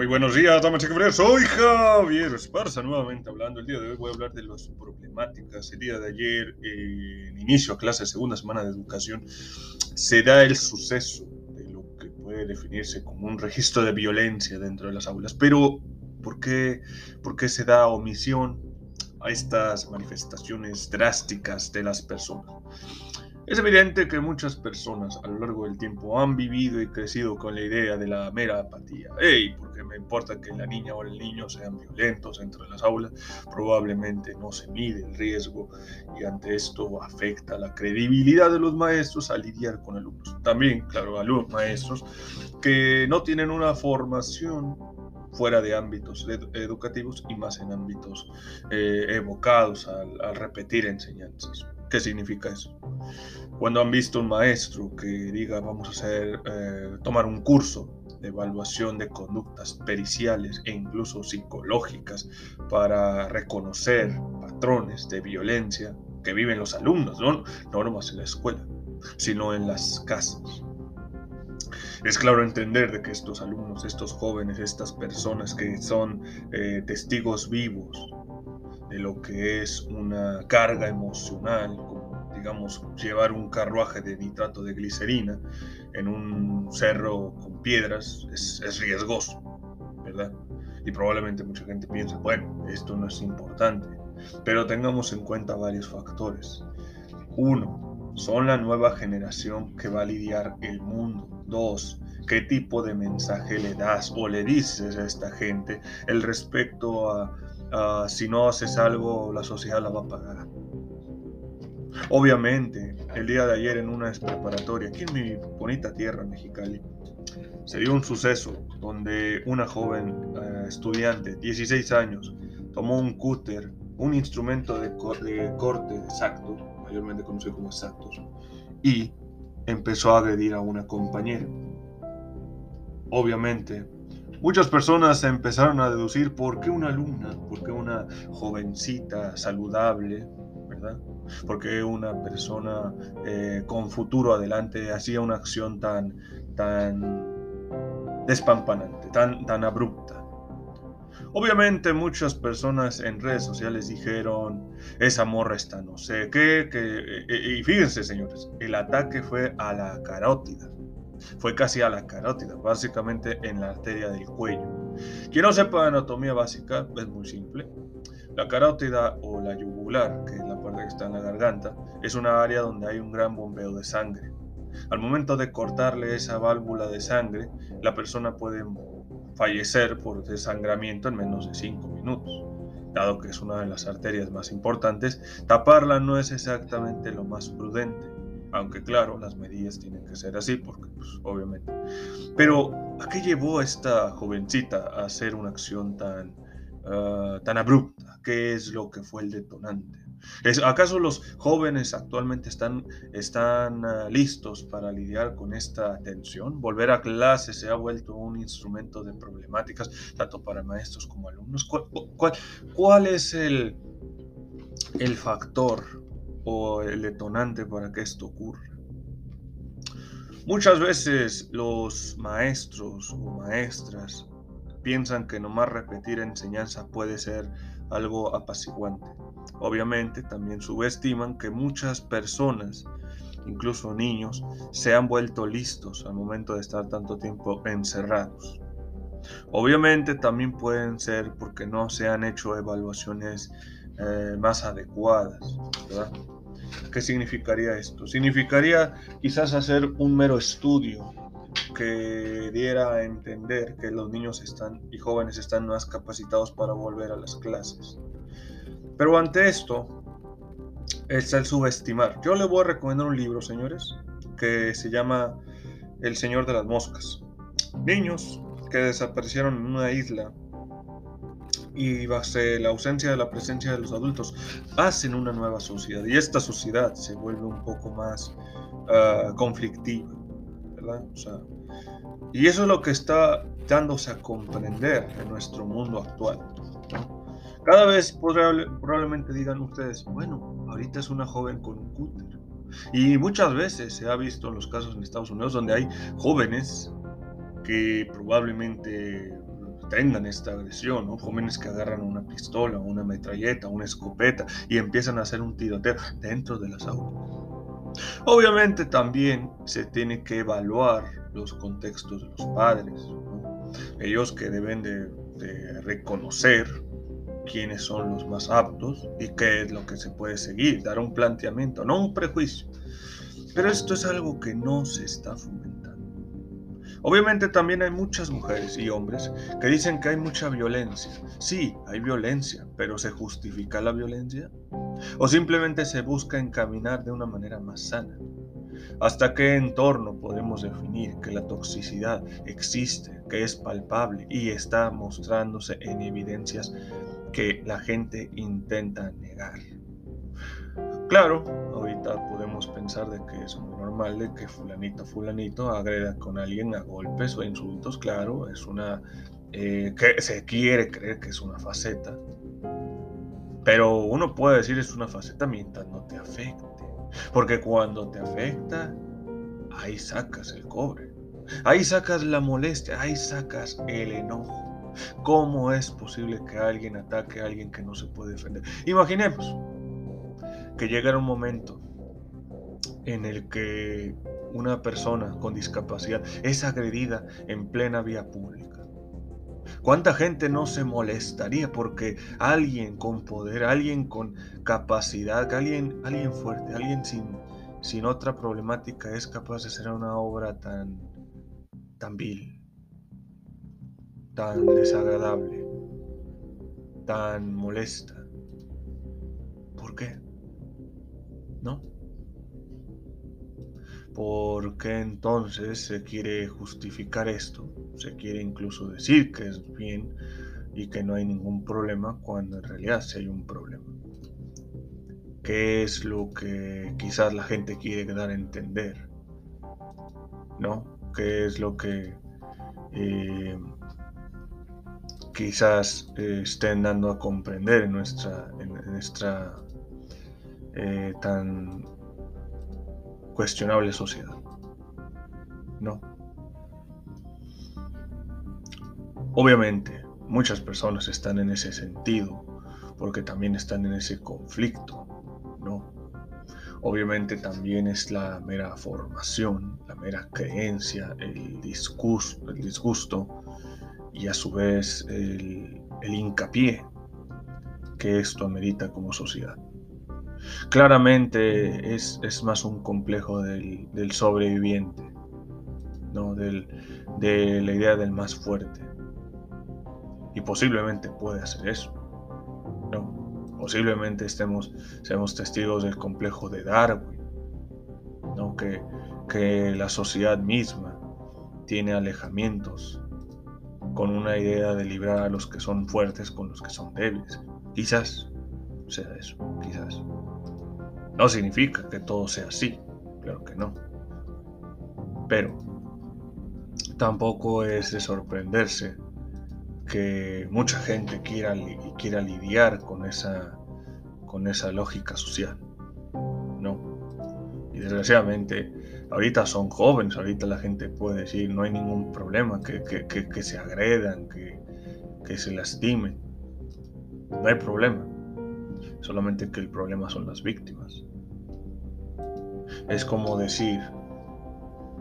Muy buenos días, damas y caballeros. Soy Javier Esparza, nuevamente hablando. El día de hoy voy a hablar de las problemáticas. El día de ayer, en inicio a clase, segunda semana de educación, se da el suceso de lo que puede definirse como un registro de violencia dentro de las aulas. Pero, ¿por qué, por qué se da omisión a estas manifestaciones drásticas de las personas? Es evidente que muchas personas a lo largo del tiempo han vivido y crecido con la idea de la mera apatía. ¡Ey! Porque me importa que la niña o el niño sean violentos dentro de las aulas, probablemente no se mide el riesgo y ante esto afecta la credibilidad de los maestros a lidiar con alumnos. También, claro, alumnos maestros que no tienen una formación fuera de ámbitos educativos y más en ámbitos eh, evocados al repetir enseñanzas. ¿Qué significa eso? Cuando han visto un maestro que diga vamos a hacer, eh, tomar un curso de evaluación de conductas periciales e incluso psicológicas para reconocer patrones de violencia que viven los alumnos, no, no nomás en la escuela, sino en las casas. Es claro entender de que estos alumnos, estos jóvenes, estas personas que son eh, testigos vivos de lo que es una carga emocional, como digamos llevar un carruaje de nitrato de glicerina en un cerro con piedras, es, es riesgoso, ¿verdad? Y probablemente mucha gente piensa, bueno, esto no es importante, pero tengamos en cuenta varios factores. Uno, son la nueva generación que va a lidiar el mundo. Dos, qué tipo de mensaje le das o le dices a esta gente el respecto a Ah, si no haces algo, la sociedad la va a pagar. Obviamente, el día de ayer en una preparatoria, aquí en mi bonita tierra, Mexicali, se dio un suceso donde una joven eh, estudiante, 16 años, tomó un cúter, un instrumento de, de corte exacto, mayormente conocido como exactos, y empezó a agredir a una compañera. Obviamente, Muchas personas empezaron a deducir por qué una alumna, por qué una jovencita saludable, ¿verdad? ¿Por qué una persona eh, con futuro adelante hacía una acción tan, tan despampanante, tan, tan abrupta? Obviamente muchas personas en redes sociales dijeron, esa morra está no sé qué, que, eh, y fíjense señores, el ataque fue a la carótida. Fue casi a la carótida, básicamente en la arteria del cuello. Quien no sepa anatomía básica, es muy simple. La carótida o la yugular, que es la parte que está en la garganta, es una área donde hay un gran bombeo de sangre. Al momento de cortarle esa válvula de sangre, la persona puede fallecer por desangramiento en menos de 5 minutos. Dado que es una de las arterias más importantes, taparla no es exactamente lo más prudente. Aunque claro, las medidas tienen que ser así, porque pues, obviamente. Pero, ¿a qué llevó a esta jovencita a hacer una acción tan, ah, tan abrupta? ¿Qué es lo que fue el detonante? ¿Es, ¿Acaso los jóvenes actualmente están, están uh, listos para lidiar con esta tensión? Volver a clase se ha vuelto un instrumento de problemáticas, tanto para maestros como alumnos. ¿Cuál, cuál, cuál es el, el factor o el detonante para que esto ocurra. Muchas veces los maestros o maestras piensan que nomás repetir enseñanza puede ser algo apaciguante. Obviamente también subestiman que muchas personas, incluso niños, se han vuelto listos al momento de estar tanto tiempo encerrados. Obviamente también pueden ser porque no se han hecho evaluaciones eh, más adecuadas. ¿Qué significaría esto? Significaría quizás hacer un mero estudio que diera a entender que los niños están y jóvenes están más capacitados para volver a las clases. Pero ante esto es el subestimar. Yo le voy a recomendar un libro, señores, que se llama El Señor de las Moscas. Niños que desaparecieron en una isla y bajo la ausencia de la presencia de los adultos hacen una nueva sociedad y esta sociedad se vuelve un poco más uh, conflictiva, ¿verdad? O sea, y eso es lo que está dándose a comprender en nuestro mundo actual. Cada vez probablemente digan ustedes, bueno, ahorita es una joven con un cúter. Y muchas veces se ha visto en los casos en Estados Unidos donde hay jóvenes que probablemente tengan esta agresión, ¿no? Jóvenes que agarran una pistola, una metralleta, una escopeta y empiezan a hacer un tiroteo dentro de las aulas. Obviamente también se tiene que evaluar los contextos de los padres, ellos que deben de reconocer quiénes son los más aptos y qué es lo que se puede seguir, dar un planteamiento, no un prejuicio. Pero esto es algo que no se está fomentando. Obviamente también hay muchas mujeres y hombres que dicen que hay mucha violencia. Sí, hay violencia, pero ¿se justifica la violencia? ¿O simplemente se busca encaminar de una manera más sana? ¿Hasta qué entorno podemos definir que la toxicidad existe, que es palpable y está mostrándose en evidencias que la gente intenta negar. Claro, ahorita podemos pensar de que es muy normal de que fulanito fulanito agreda con alguien a golpes o insultos, claro, es una eh, que se quiere creer que es una faceta. Pero uno puede decir es una faceta mientras no te afecte. Porque cuando te afecta, ahí sacas el cobre. Ahí sacas la molestia, ahí sacas el enojo. ¿Cómo es posible que alguien ataque a alguien que no se puede defender? Imaginemos que llegara un momento en el que una persona con discapacidad es agredida en plena vía pública. ¿Cuánta gente no se molestaría porque alguien con poder, alguien con capacidad, alguien, alguien fuerte, alguien sin, sin otra problemática es capaz de hacer una obra tan, tan vil? tan desagradable, tan molesta. ¿Por qué? ¿No? ¿Por qué entonces se quiere justificar esto? Se quiere incluso decir que es bien y que no hay ningún problema cuando en realidad sí hay un problema. ¿Qué es lo que quizás la gente quiere dar a entender? ¿No? ¿Qué es lo que eh, quizás eh, estén dando a comprender en nuestra, en, nuestra eh, tan cuestionable sociedad. No. Obviamente, muchas personas están en ese sentido, porque también están en ese conflicto, ¿no? Obviamente también es la mera formación, la mera creencia, el disgusto, el disgusto y a su vez el, hincapié que esto amerita como sociedad. Claramente es, más un complejo del, sobreviviente, ¿no? Del, de la idea del más fuerte. Y posiblemente puede hacer eso. ¿no? Posiblemente estemos, seamos testigos del complejo de Darwin, ¿no? que, que la sociedad misma tiene alejamientos con una idea de librar a los que son fuertes con los que son débiles. Quizás sea eso, quizás. No significa que todo sea así, claro que no. Pero tampoco es de sorprenderse que mucha gente quiera, quiera lidiar con esa, con esa lógica social. No. Y desgraciadamente ahorita son jóvenes, ahorita la gente puede decir, no hay ningún problema, que, se agredan, que, que se lastimen. No hay problema. Solamente que el problema son las víctimas. Es como decir,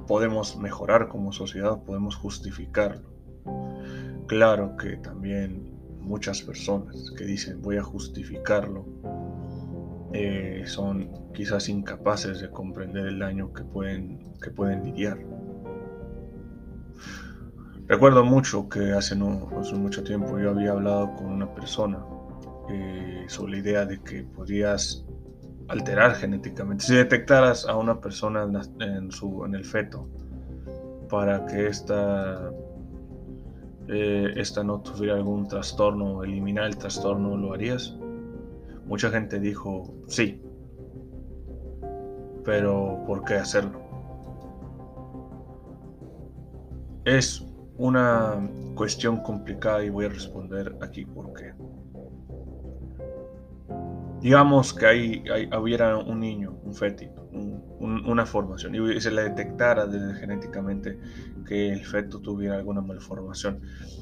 podemos mejorar como sociedad, podemos justificarlo. Claro que también muchas personas que dicen voy a justificarlo eh, son quizás incapaces de comprender el daño que pueden, que pueden lidiar. Recuerdo mucho que hace, no, hace mucho tiempo yo había hablado con una persona eh, sobre la idea de que podrías alterar genéticamente. Si detectaras a una persona en, su, en el feto para que esta, eh, esta no tuviera algún trastorno, eliminar el trastorno, ¿lo harías? Mucha gente dijo, sí, pero ¿por qué hacerlo? Es una cuestión complicada y voy a responder aquí por qué. Digamos que hay, hubiera un niño, un fetito, un, una formación y se le detectara genéticamente que el feto tuviera alguna malformación.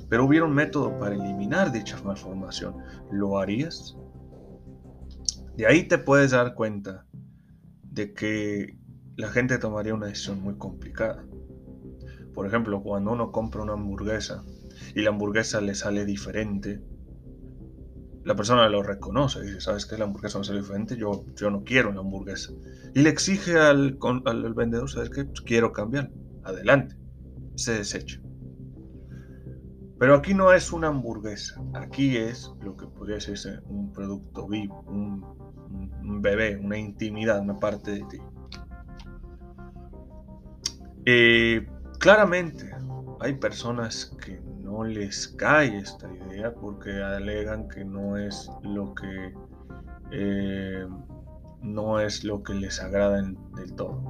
Pero hubiera un método para eliminar dicha malformación. ¿Lo harías? De ahí te puedes dar cuenta de que la gente tomaría una decisión muy complicada. Por ejemplo, cuando uno compra una hamburguesa y la hamburguesa le sale diferente, la persona lo reconoce, dice, ¿sabes qué? La hamburguesa a ser diferente, yo, yo no quiero una hamburguesa. Y le exige al, al, vendedor, ¿sabes qué? Pues quiero cambiar. Adelante. Se desecha. Pero aquí no es una hamburguesa, aquí es lo que podría decirse un producto vivo, un, un bebé, una intimidad, una parte de ti. Eh, claramente hay personas que no les cae esta idea porque alegan que no es lo que eh, no es lo que les agrada del todo.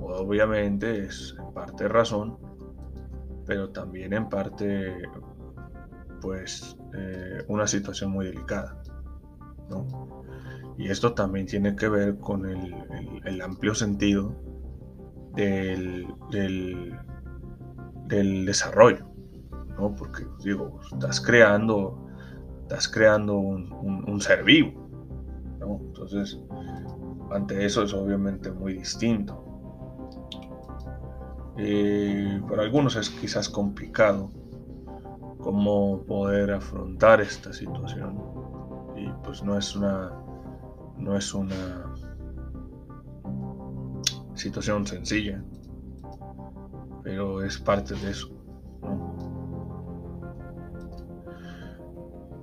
Obviamente es en parte razón, pero también en parte pues eh, una situación muy delicada. Y esto también tiene que ver con el, amplio sentido del, del desarrollo. ¿No? Porque digo, estás creando, estás creando un, ser vivo. Entonces, ante eso es obviamente muy distinto. Eh, para algunos es quizás complicado cómo poder afrontar esta situación y pues no es una no es una situación sencilla pero es parte de eso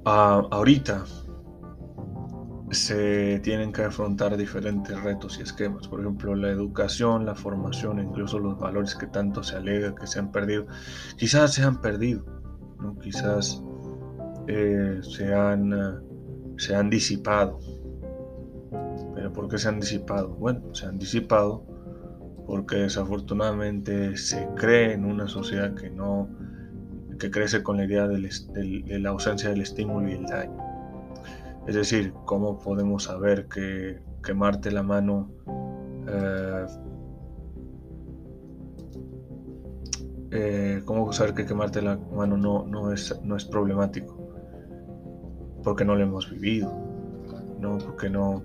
ahorita se tienen que afrontar diferentes retos y esquemas. Por ejemplo, la educación, la formación, incluso los valores que tanto se alega que se han perdido. Quizás se han perdido, ¿no? quizás eh, se, han, se han disipado. ¿Pero por qué se han disipado? Bueno, se han disipado porque desafortunadamente se cree en una sociedad que no que crece con la idea de la ausencia del estímulo y el daño. Es decir, ¿cómo podemos saber que quemarte la mano eh, eh, ¿Cómo saber que quemarte la mano no, no, es, no es problemático? Porque no lo hemos vivido, ¿no? Porque no,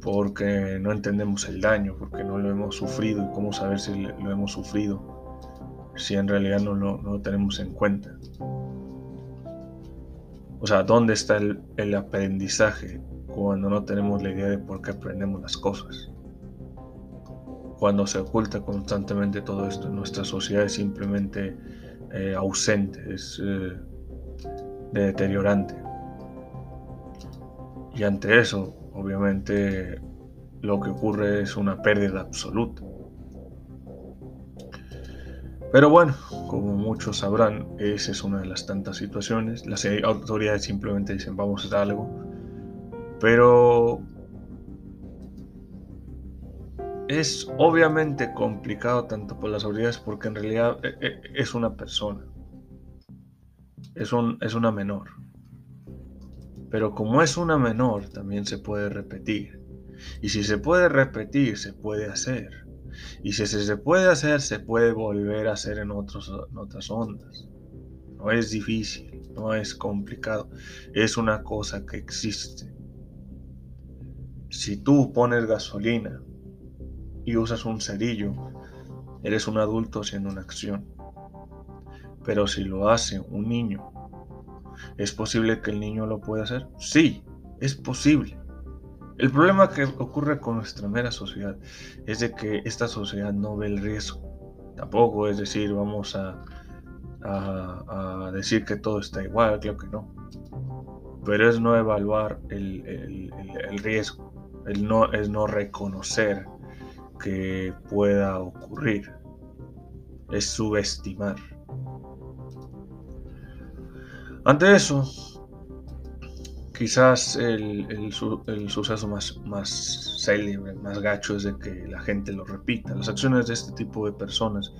porque no entendemos el daño, porque no lo hemos sufrido y cómo saber si lo hemos sufrido si en realidad no lo, tenemos en cuenta. O sea, ¿dónde está el, el, aprendizaje cuando no tenemos la idea de por qué aprendemos las cosas? Cuando se oculta constantemente todo esto, nuestra sociedad es simplemente eh, ausente, es eh, deteriorante. Y ante eso, obviamente, lo que ocurre es una pérdida absoluta. Pero bueno, como muchos sabrán, esa es una de las tantas situaciones. Las autoridades simplemente dicen vamos a hacer algo. Pero es obviamente complicado tanto por las autoridades porque en realidad eh, eh, es una persona. Es, un, es una menor. Pero como es una menor, también se puede repetir. Y si se puede repetir, se puede hacer. Y si se puede hacer, se puede volver a hacer en, otras ondas. No es difícil, no es complicado, es una cosa que existe. Si tú pones gasolina y usas un cerillo, eres un adulto haciendo una acción. Pero si lo hace un niño, ¿es posible que el niño lo pueda hacer? Sí, es posible. El problema que ocurre con nuestra mera sociedad es de que esta sociedad no ve el riesgo. Tampoco es decir, vamos a, decir que todo está igual, creo que no. Pero es no evaluar el, riesgo, el no, es no reconocer que pueda ocurrir, es subestimar. Ante eso, Quizás el, suceso más, más célebre, más gacho es de que la gente lo repita. Las acciones de este tipo de personas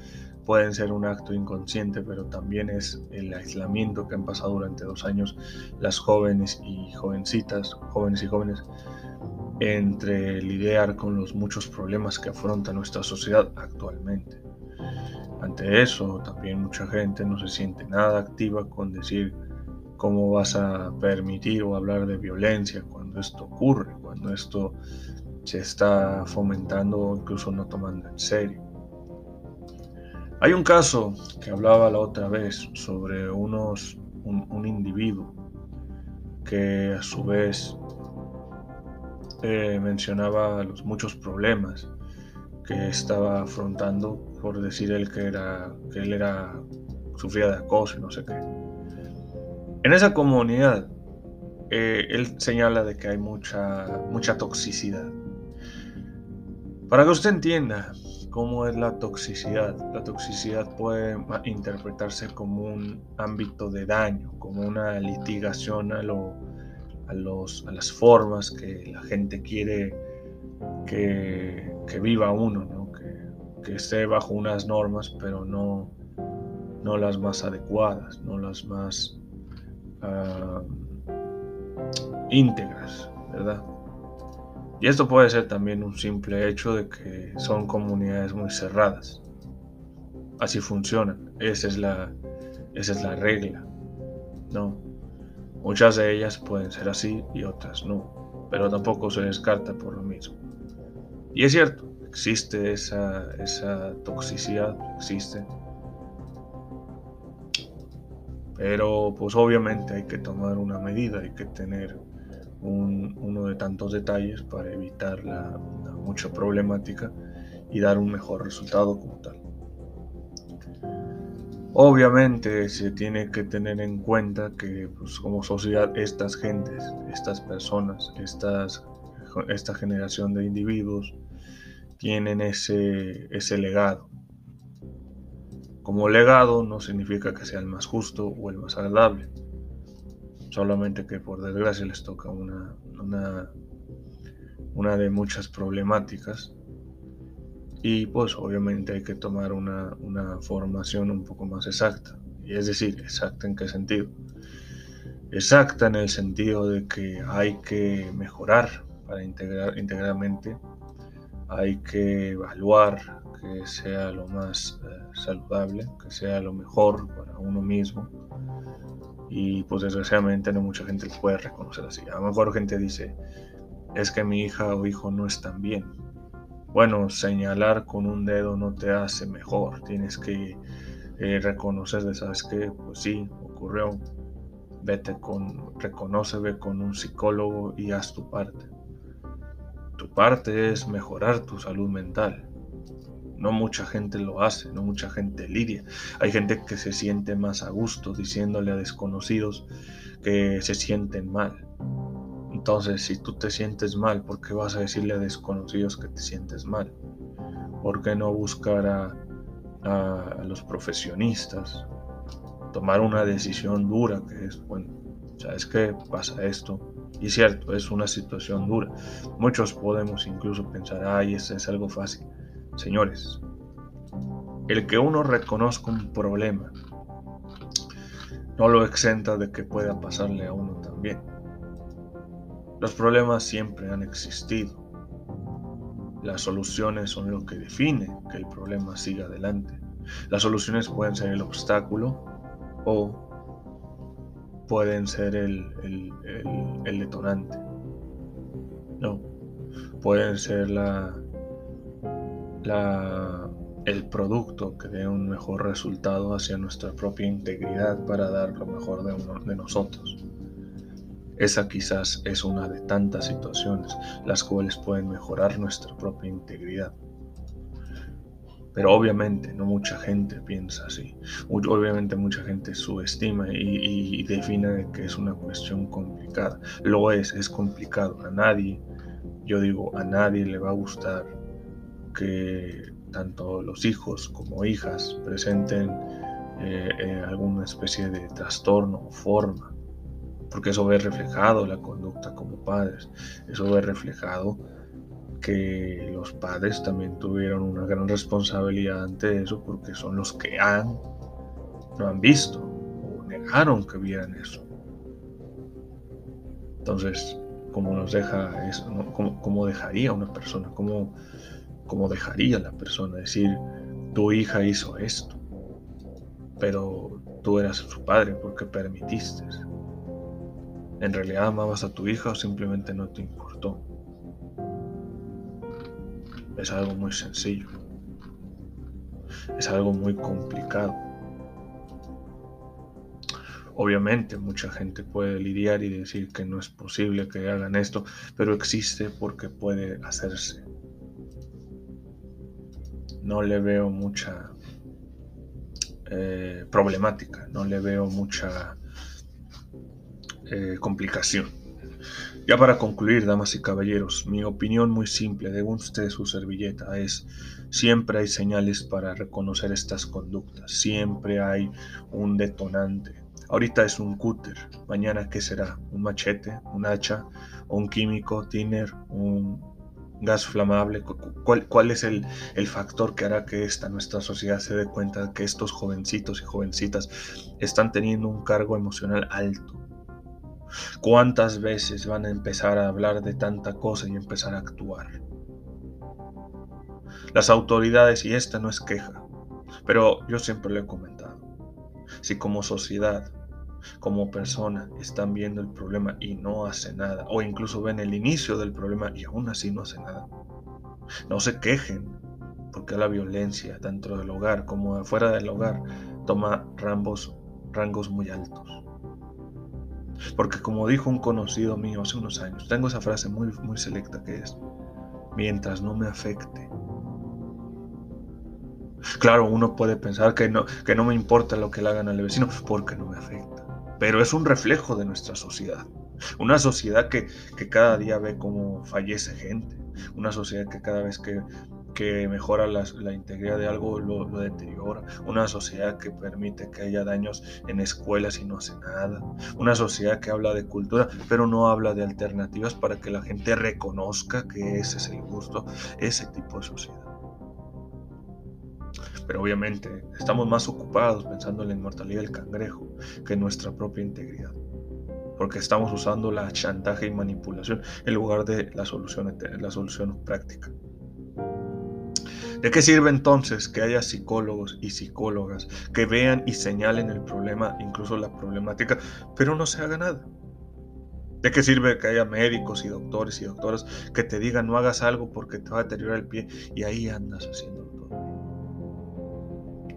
pueden ser un acto inconsciente, pero también es el aislamiento que han pasado durante dos años las jóvenes y jovencitas, jóvenes y jóvenes, entre lidiar con los muchos problemas que afronta nuestra sociedad actualmente. Ante eso, también mucha gente no se siente nada activa con decir cómo vas a permitir o hablar de violencia cuando esto ocurre, cuando esto se está fomentando o incluso no tomando en serio. Hay un caso que hablaba la otra vez sobre unos, un, individuo que a su vez eh, mencionaba los muchos problemas que estaba afrontando por decir él que era que él era sufría de acoso y no sé qué. En esa comunidad eh, él señala de que hay mucha mucha toxicidad. Para que usted entienda cómo es la toxicidad, la toxicidad puede interpretarse como un ámbito de daño, como una litigación a, lo, a, los, a las formas que la gente quiere que, que viva uno, ¿no? que, que, esté bajo unas normas, pero no, no las más adecuadas, no las más uh, íntegras, ¿verdad? Y esto puede ser también un simple hecho de que son comunidades muy cerradas. Así funcionan. Esa es la, esa es la regla. No. Muchas de ellas pueden ser así y otras no. Pero tampoco se descarta por lo mismo. Y es cierto, existe esa, esa toxicidad, existe. Pero pues obviamente hay que tomar una medida, hay que tener uno de tantos detalles para evitar la, mucha problemática y dar un mejor resultado como tal. Obviamente se tiene que tener en cuenta que pues, como sociedad estas gentes, estas personas, estas, esta generación de individuos tienen ese, ese legado. Como legado no significa que sea el más justo o el más agradable. Solamente que por desgracia les toca una, una, una de muchas problemáticas. Y pues obviamente hay que tomar una, una formación un poco más exacta. Y es decir, exacta en qué sentido. Exacta en el sentido de que hay que mejorar para integrar integralmente hay que evaluar que sea lo más eh, saludable, que sea lo mejor para uno mismo. Y pues desgraciadamente no mucha gente puede reconocer así. A lo mejor gente dice, es que mi hija o hijo no están bien. Bueno, señalar con un dedo no te hace mejor. Tienes que eh, ¿sabes qué? Pues sí, ocurrió. Vete con, reconoce, con un psicólogo y haz tu parte. Tu parte es mejorar tu salud mental. No mucha gente lo hace, no mucha gente lidia. Hay gente que se siente más a gusto diciéndole a desconocidos que se sienten mal. Entonces, si tú te sientes mal, ¿por qué vas a decirle a desconocidos que te sientes mal? ¿Por qué no buscar a, los profesionistas? Tomar una decisión dura que es, bueno, ¿sabes qué? Pasa esto, y cierto, es una situación dura. Muchos podemos incluso pensar, ay, eso es algo fácil. Señores, el que uno reconozca un problema no lo exenta de que pueda pasarle a uno también. Los problemas siempre han existido. Las soluciones son lo que define que el problema siga adelante. Las soluciones pueden ser el obstáculo o pueden ser el, el, detonante. No, pueden ser la, la, el producto que dé un mejor resultado hacia nuestra propia integridad para dar lo mejor de, uno, de nosotros. Esa quizás es una de tantas situaciones las cuales pueden mejorar nuestra propia integridad. Pero obviamente no mucha gente piensa así. Obviamente mucha gente subestima y, define que es una cuestión complicada. Lo es, es complicado. A nadie, yo digo, a nadie le va a gustar que tanto los hijos como hijas presenten eh, eh, alguna especie de trastorno o forma. Porque eso ve reflejado la conducta como padres. Eso ve reflejado que los padres también tuvieron una gran responsabilidad ante eso porque son los que han, no han visto o negaron que vieran eso. Entonces, cómo nos deja cómo, dejaría una persona, cómo, cómo dejaría la persona decir, tu hija hizo esto, pero tú eras su padre porque permitiste. ¿En realidad amabas a tu hija o simplemente no te importó? Es algo muy sencillo. Es algo muy complicado. Obviamente mucha gente puede lidiar y decir que no es posible que hagan esto, pero existe porque puede hacerse. No le veo mucha eh, problemática, no le veo mucha eh, complicación. Ya para concluir, damas y caballeros, mi opinión muy simple de usted su servilleta es, siempre hay señales para reconocer estas conductas, siempre hay un detonante. Ahorita es un cúter, mañana qué será, un machete, un hacha, un químico, tiner, un gas flamable, ¿cuál, es el, el, factor que hará que esta nuestra sociedad se dé cuenta de que estos jovencitos y jovencitas están teniendo un cargo emocional alto? ¿Cuántas veces van a empezar a hablar de tanta cosa y empezar a actuar? Las autoridades, y esta no es queja, pero yo siempre lo he comentado, si como sociedad, como persona, están viendo el problema y no hace nada, o incluso ven el inicio del problema y aún así no hace nada, no se quejen, porque la violencia dentro del hogar como fuera del hogar toma rangos muy altos. Porque como dijo un conocido mío hace unos años, tengo esa frase muy, muy selecta que es, mientras no me afecte. Claro, uno puede pensar que no, que no me importa lo que le hagan al vecino porque no me afecta. Pero es un reflejo de nuestra sociedad. Una sociedad que, que cada día ve cómo fallece gente. Una sociedad que cada vez que que mejora la, integridad de algo lo, deteriora, una sociedad que permite que haya daños en escuelas y no hace nada, una sociedad que habla de cultura pero no habla de alternativas para que la gente reconozca que ese es el gusto, ese tipo de sociedad. Pero obviamente estamos más ocupados pensando en la inmortalidad del cangrejo que en nuestra propia integridad porque estamos usando la chantaje y manipulación en lugar de la solución, la solución práctica. ¿De qué sirve entonces que haya psicólogos y psicólogas que vean y señalen el problema, incluso la problemática, pero no se haga nada? ¿De qué sirve que haya médicos y doctores y doctoras que te digan no hagas algo porque te va a deteriorar el pie y ahí andas haciendo todo?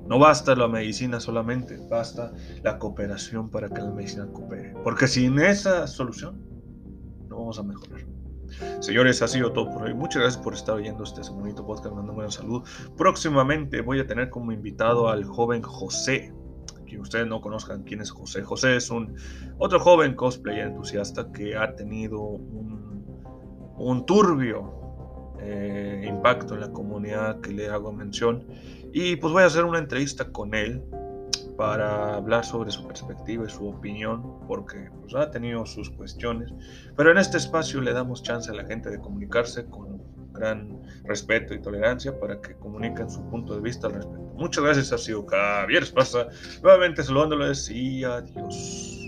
No basta la medicina solamente, basta la cooperación para que la medicina coopere. Porque sin esa solución no vamos a mejorar. Señores, ha sido todo por hoy. Muchas gracias por estar oyendo este bonito podcast. Mandándome un saludo. Próximamente voy a tener como invitado al joven José. Que ustedes no conozcan quién es José. José es un otro joven cosplayer entusiasta que ha tenido un, un turbio eh, impacto en la comunidad que le hago mención. Y pues voy a hacer una entrevista con él para hablar sobre su perspectiva y su opinión, porque pues, ha tenido sus cuestiones, pero en este espacio le damos chance a la gente de comunicarse con gran respeto y tolerancia para que comuniquen su punto de vista al respecto. Muchas gracias, ha sido Javier Esparza, nuevamente saludándoles y adiós.